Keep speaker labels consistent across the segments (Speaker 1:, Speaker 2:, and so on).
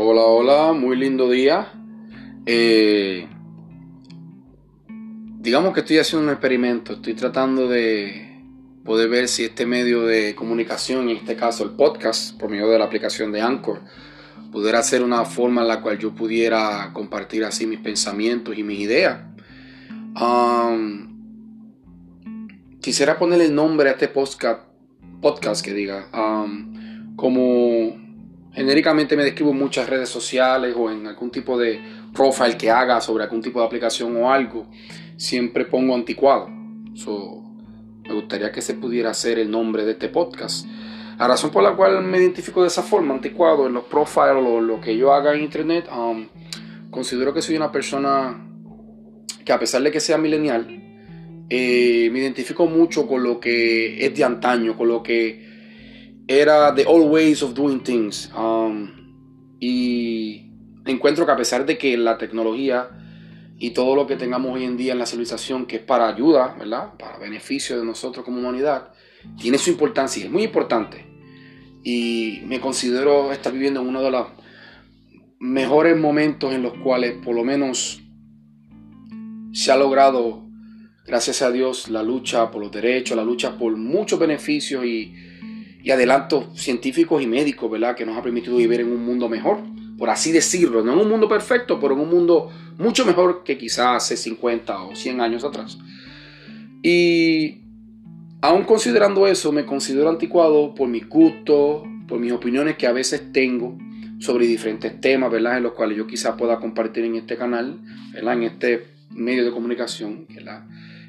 Speaker 1: Hola, hola, muy lindo día. Eh, digamos que estoy haciendo un experimento, estoy tratando de poder ver si este medio de comunicación, en este caso el podcast, por medio de la aplicación de Anchor, pudiera ser una forma en la cual yo pudiera compartir así mis pensamientos y mis ideas. Um, quisiera ponerle el nombre a este podcast, podcast que diga, como genéricamente me describo en muchas redes sociales o en algún tipo de profile que haga sobre algún tipo de aplicación o algo, siempre pongo anticuado. me gustaría que se pudiera hacer el nombre de este podcast. La razón por la cual me identifico de esa forma, anticuado, en los profiles o lo que yo haga en internet, um, considero que soy una persona que a pesar de que sea milenial, eh, me identifico mucho con lo que es de antaño, con lo que era The Old Ways of Doing Things. Um, y encuentro que a pesar de que la tecnología y todo lo que tengamos hoy en día en la civilización, que es para ayuda, ¿verdad? Para beneficio de nosotros como humanidad, tiene su importancia y es muy importante. Y me considero estar viviendo en uno de los mejores momentos en los cuales por lo menos se ha logrado, gracias a Dios, la lucha por los derechos, la lucha por muchos beneficios y y adelantos científicos y médicos, ¿verdad? Que nos ha permitido vivir en un mundo mejor, por así decirlo, no en un mundo perfecto, pero en un mundo mucho mejor que quizás hace 50 o 100 años atrás. Y aún considerando eso, me considero anticuado por mis gustos, por mis opiniones que a veces tengo sobre diferentes temas, ¿verdad? En los cuales yo quizás pueda compartir en este canal, ¿verdad? En este medio de comunicación, ¿verdad?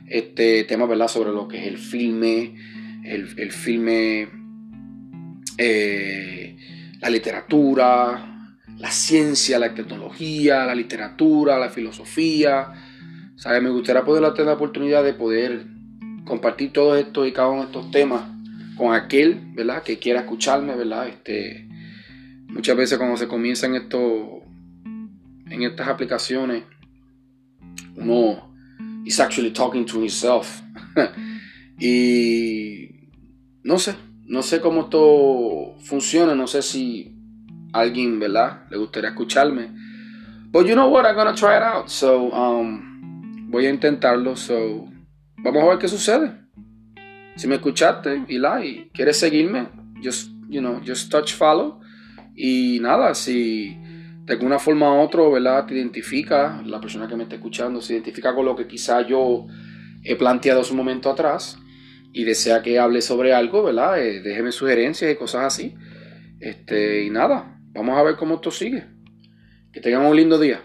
Speaker 1: Este tema, ¿verdad? Sobre lo que es el filme, el, el filme eh, la literatura, la ciencia, la tecnología, la literatura, la filosofía. Me gustaría poder tener la oportunidad de poder compartir todo esto y cada uno de estos temas con aquel, ¿verdad? Que quiera escucharme, ¿verdad? Este, muchas veces cuando se comienzan esto, en estas aplicaciones, uno is actually talking to himself. y no sé, no sé cómo esto funciona, no sé si alguien, ¿verdad? Le gustaría escucharme. But you know what, I'm gonna try it out. So, um, voy a intentarlo. So, vamos a ver qué sucede. Si me escuchaste la y quieres seguirme, just, you know, just touch follow. Y nada, si de alguna forma u otra, ¿verdad? Te identifica, la persona que me está escuchando, se identifica con lo que quizá yo he planteado hace un momento atrás y desea que hable sobre algo, ¿verdad? Eh, déjeme sugerencias y cosas así. Este, y nada, vamos a ver cómo esto sigue. Que tengan un lindo día.